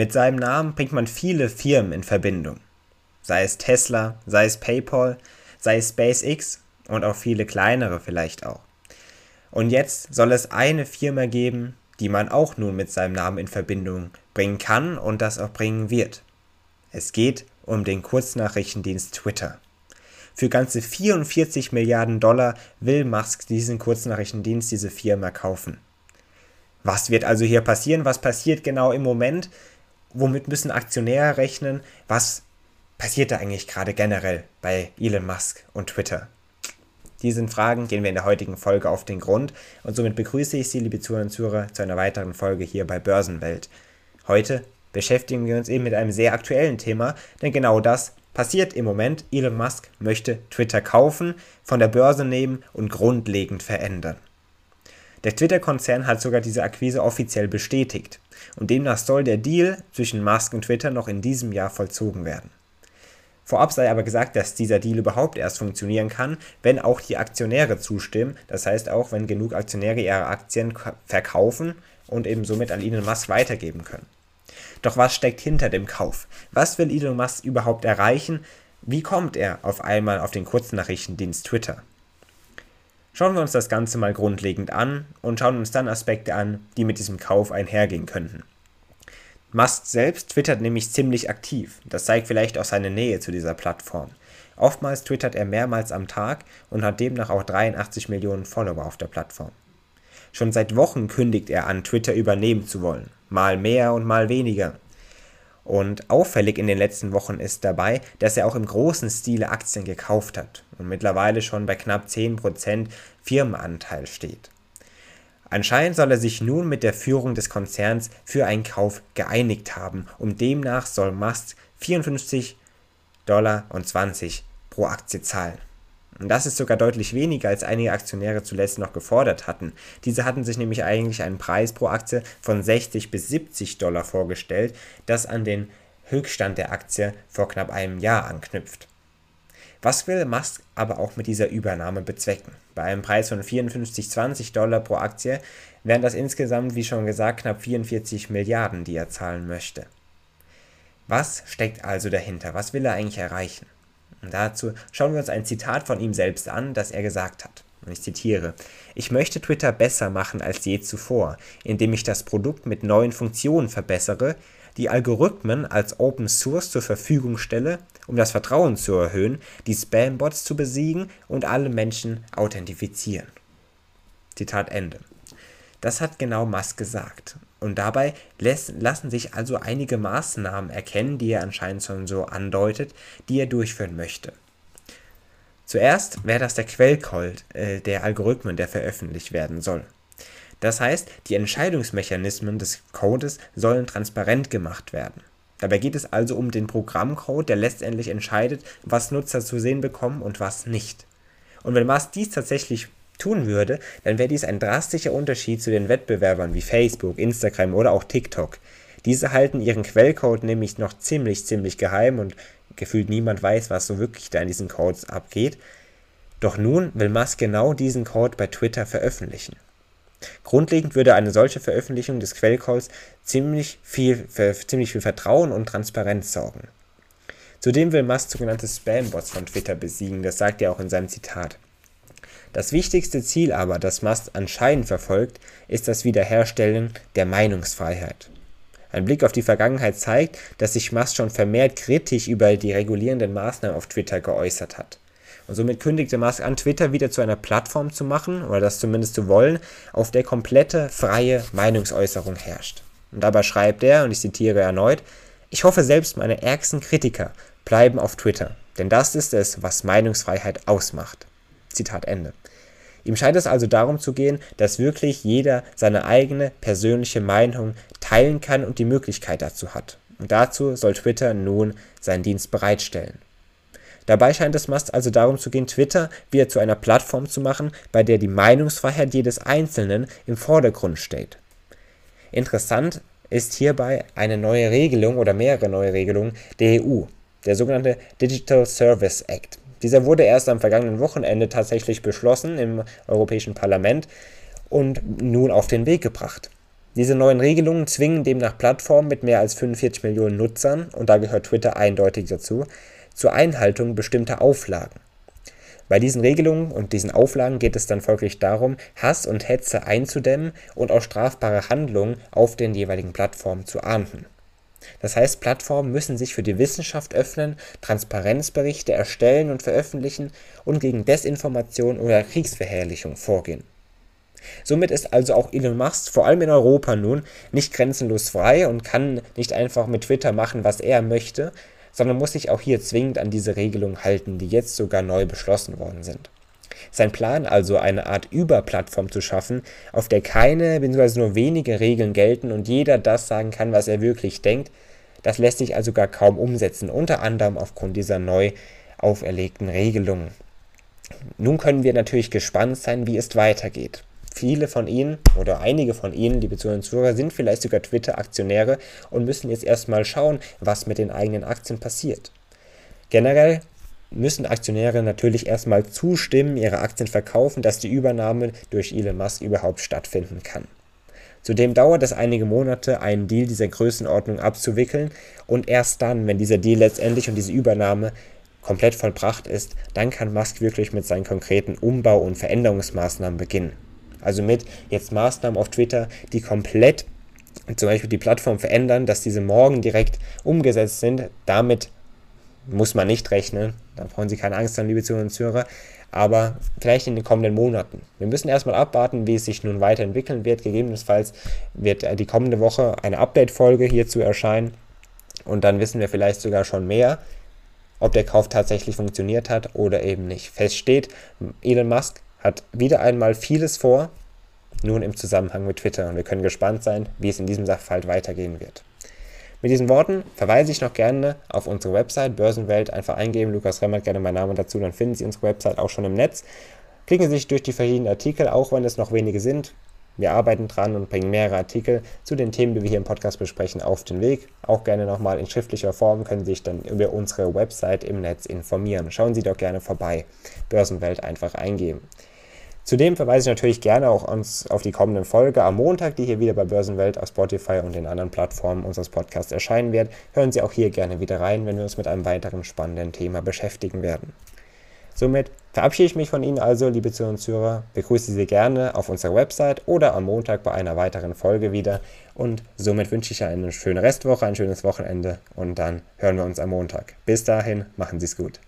Mit seinem Namen bringt man viele Firmen in Verbindung. Sei es Tesla, sei es PayPal, sei es SpaceX und auch viele kleinere vielleicht auch. Und jetzt soll es eine Firma geben, die man auch nun mit seinem Namen in Verbindung bringen kann und das auch bringen wird. Es geht um den Kurznachrichtendienst Twitter. Für ganze 44 Milliarden Dollar will Musk diesen Kurznachrichtendienst, diese Firma kaufen. Was wird also hier passieren? Was passiert genau im Moment? Womit müssen Aktionäre rechnen? Was passiert da eigentlich gerade generell bei Elon Musk und Twitter? Diesen Fragen gehen wir in der heutigen Folge auf den Grund und somit begrüße ich Sie, liebe Zuhörer und Zuhörer, zu einer weiteren Folge hier bei Börsenwelt. Heute beschäftigen wir uns eben mit einem sehr aktuellen Thema, denn genau das passiert im Moment. Elon Musk möchte Twitter kaufen, von der Börse nehmen und grundlegend verändern. Der Twitter-Konzern hat sogar diese Akquise offiziell bestätigt und demnach soll der Deal zwischen Musk und Twitter noch in diesem Jahr vollzogen werden. Vorab sei aber gesagt, dass dieser Deal überhaupt erst funktionieren kann, wenn auch die Aktionäre zustimmen, das heißt auch, wenn genug Aktionäre ihre Aktien verkaufen und eben somit an Elon Musk weitergeben können. Doch was steckt hinter dem Kauf? Was will Elon Musk überhaupt erreichen? Wie kommt er auf einmal auf den Kurznachrichtendienst Twitter? Schauen wir uns das Ganze mal grundlegend an und schauen uns dann Aspekte an, die mit diesem Kauf einhergehen könnten. Musk selbst twittert nämlich ziemlich aktiv. Das zeigt vielleicht auch seine Nähe zu dieser Plattform. Oftmals twittert er mehrmals am Tag und hat demnach auch 83 Millionen Follower auf der Plattform. Schon seit Wochen kündigt er an, Twitter übernehmen zu wollen. Mal mehr und mal weniger. Und auffällig in den letzten Wochen ist dabei, dass er auch im großen Stile Aktien gekauft hat und mittlerweile schon bei knapp 10% Firmenanteil steht. Anscheinend soll er sich nun mit der Führung des Konzerns für einen Kauf geeinigt haben und demnach soll Musk 54,20 Dollar pro Aktie zahlen. Und das ist sogar deutlich weniger, als einige Aktionäre zuletzt noch gefordert hatten. Diese hatten sich nämlich eigentlich einen Preis pro Aktie von 60 bis 70 Dollar vorgestellt, das an den Höchststand der Aktie vor knapp einem Jahr anknüpft. Was will Musk aber auch mit dieser Übernahme bezwecken? Bei einem Preis von 54,20 Dollar pro Aktie wären das insgesamt, wie schon gesagt, knapp 44 Milliarden, die er zahlen möchte. Was steckt also dahinter? Was will er eigentlich erreichen? Und dazu schauen wir uns ein Zitat von ihm selbst an, das er gesagt hat. Und ich zitiere, ich möchte Twitter besser machen als je zuvor, indem ich das Produkt mit neuen Funktionen verbessere, die Algorithmen als Open Source zur Verfügung stelle, um das Vertrauen zu erhöhen, die Spam-Bots zu besiegen und alle Menschen authentifizieren. Zitat Ende. Das hat genau Musk gesagt. Und dabei lässt, lassen sich also einige Maßnahmen erkennen, die er anscheinend schon so andeutet, die er durchführen möchte. Zuerst wäre das der Quellcode äh, der Algorithmen, der veröffentlicht werden soll. Das heißt, die Entscheidungsmechanismen des Codes sollen transparent gemacht werden. Dabei geht es also um den Programmcode, der letztendlich entscheidet, was Nutzer zu sehen bekommen und was nicht. Und wenn Musk dies tatsächlich tun würde, dann wäre dies ein drastischer Unterschied zu den Wettbewerbern wie Facebook, Instagram oder auch TikTok. Diese halten ihren Quellcode nämlich noch ziemlich, ziemlich geheim und gefühlt niemand weiß, was so wirklich da in diesen Codes abgeht. Doch nun will Musk genau diesen Code bei Twitter veröffentlichen. Grundlegend würde eine solche Veröffentlichung des Quellcodes ziemlich viel, für ziemlich viel Vertrauen und Transparenz sorgen. Zudem will Musk sogenannte Spam-Bots von Twitter besiegen, das sagt er auch in seinem Zitat. Das wichtigste Ziel aber, das Musk anscheinend verfolgt, ist das Wiederherstellen der Meinungsfreiheit. Ein Blick auf die Vergangenheit zeigt, dass sich Musk schon vermehrt kritisch über die regulierenden Maßnahmen auf Twitter geäußert hat. Und somit kündigte Musk an, Twitter wieder zu einer Plattform zu machen, oder das zumindest zu wollen, auf der komplette freie Meinungsäußerung herrscht. Und dabei schreibt er, und ich zitiere erneut, ich hoffe selbst meine ärgsten Kritiker bleiben auf Twitter, denn das ist es, was Meinungsfreiheit ausmacht. Zitat Ende. Ihm scheint es also darum zu gehen, dass wirklich jeder seine eigene persönliche Meinung teilen kann und die Möglichkeit dazu hat. Und dazu soll Twitter nun seinen Dienst bereitstellen. Dabei scheint es Musk also darum zu gehen, Twitter wieder zu einer Plattform zu machen, bei der die Meinungsfreiheit jedes Einzelnen im Vordergrund steht. Interessant ist hierbei eine neue Regelung oder mehrere neue Regelungen der EU, der sogenannte Digital Service Act. Dieser wurde erst am vergangenen Wochenende tatsächlich beschlossen im Europäischen Parlament und nun auf den Weg gebracht. Diese neuen Regelungen zwingen demnach Plattformen mit mehr als 45 Millionen Nutzern, und da gehört Twitter eindeutig dazu, zur Einhaltung bestimmter Auflagen. Bei diesen Regelungen und diesen Auflagen geht es dann folglich darum, Hass und Hetze einzudämmen und auch strafbare Handlungen auf den jeweiligen Plattformen zu ahnden. Das heißt, Plattformen müssen sich für die Wissenschaft öffnen, Transparenzberichte erstellen und veröffentlichen und gegen Desinformation oder Kriegsverherrlichung vorgehen. Somit ist also auch Elon Musk vor allem in Europa nun nicht grenzenlos frei und kann nicht einfach mit Twitter machen, was er möchte, sondern muss sich auch hier zwingend an diese Regelungen halten, die jetzt sogar neu beschlossen worden sind. Sein Plan also, eine Art Überplattform zu schaffen, auf der keine bzw. nur wenige Regeln gelten und jeder das sagen kann, was er wirklich denkt, das lässt sich also gar kaum umsetzen, unter anderem aufgrund dieser neu auferlegten Regelungen. Nun können wir natürlich gespannt sein, wie es weitergeht. Viele von Ihnen oder einige von Ihnen, liebe Zuhörer und Zuhörer, sind vielleicht sogar Twitter-Aktionäre und müssen jetzt erstmal schauen, was mit den eigenen Aktien passiert. Generell müssen Aktionäre natürlich erstmal zustimmen, ihre Aktien verkaufen, dass die Übernahme durch Elon Musk überhaupt stattfinden kann. Zudem dauert es einige Monate, einen Deal dieser Größenordnung abzuwickeln und erst dann, wenn dieser Deal letztendlich und diese Übernahme komplett vollbracht ist, dann kann Musk wirklich mit seinen konkreten Umbau- und Veränderungsmaßnahmen beginnen. Also mit jetzt Maßnahmen auf Twitter, die komplett zum Beispiel die Plattform verändern, dass diese morgen direkt umgesetzt sind. Damit muss man nicht rechnen. Da brauchen Sie keine Angst haben, liebe Zuhörer und Zuhörer. Aber vielleicht in den kommenden Monaten. Wir müssen erstmal abwarten, wie es sich nun weiterentwickeln wird. Gegebenenfalls wird die kommende Woche eine Update-Folge hierzu erscheinen. Und dann wissen wir vielleicht sogar schon mehr, ob der Kauf tatsächlich funktioniert hat oder eben nicht. Fest steht, Elon Musk hat wieder einmal vieles vor, nun im Zusammenhang mit Twitter. Und wir können gespannt sein, wie es in diesem Sachverhalt weitergehen wird. Mit diesen Worten verweise ich noch gerne auf unsere Website Börsenwelt. Einfach eingeben, Lukas Remmert, gerne mein Name dazu, dann finden Sie unsere Website auch schon im Netz. Klicken Sie sich durch die verschiedenen Artikel, auch wenn es noch wenige sind. Wir arbeiten dran und bringen mehrere Artikel zu den Themen, die wir hier im Podcast besprechen, auf den Weg. Auch gerne nochmal in schriftlicher Form können Sie sich dann über unsere Website im Netz informieren. Schauen Sie doch gerne vorbei. Börsenwelt einfach eingeben. Zudem verweise ich natürlich gerne auch uns auf die kommende Folge am Montag, die hier wieder bei Börsenwelt auf Spotify und den anderen Plattformen unseres Podcasts erscheinen wird. Hören Sie auch hier gerne wieder rein, wenn wir uns mit einem weiteren spannenden Thema beschäftigen werden. Somit verabschiede ich mich von Ihnen also, liebe Zuhörer begrüße Sie gerne auf unserer Website oder am Montag bei einer weiteren Folge wieder und somit wünsche ich eine schöne Restwoche, ein schönes Wochenende und dann hören wir uns am Montag. Bis dahin, machen Sie es gut.